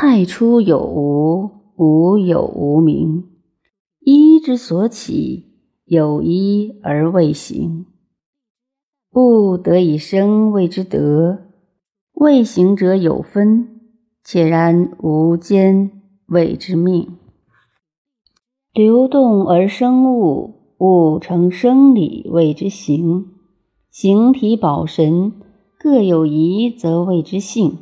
太初有无，无有无明。一之所起，有一而未行。不得以生，谓之德；未行者有分，且然无间，谓之命。流动而生物，物成生理，谓之形。形体保神，各有宜，则谓之性。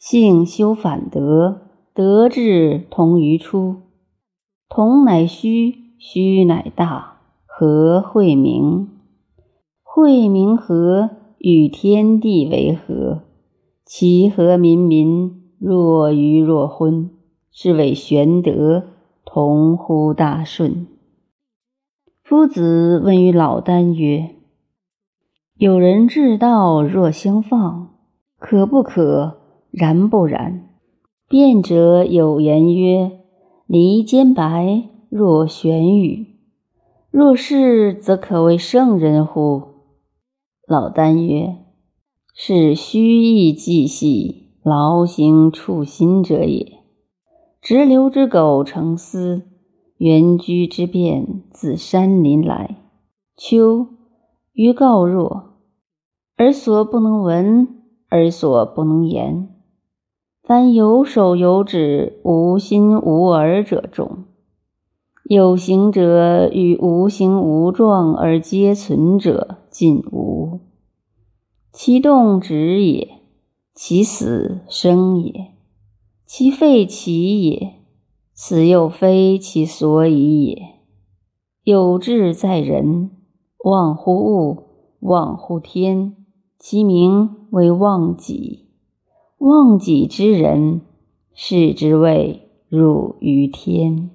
性修反德，德至同于出。同乃虚，虚乃大，和会明。会明和，与天地为和。其和冥冥，若愚若昏，是谓玄德。同乎大顺。夫子问于老聃曰：“有人至道若相放，可不可？然不然？”辩者有言曰：“离间白，若玄羽。若是，则可谓圣人乎？”老聃曰：“是虚意既细，劳形触心者也。”直流之狗成丝，原居之变自山林来。秋于告若，而所不能闻，而所不能言。凡有手有指，无心无耳者众。有形者与无形无状而皆存者尽无。其动止也，其死生也。其废其也，此又非其所以也。有志在人，忘乎物，忘乎天，其名为忘己。忘己之人，视之谓辱于天。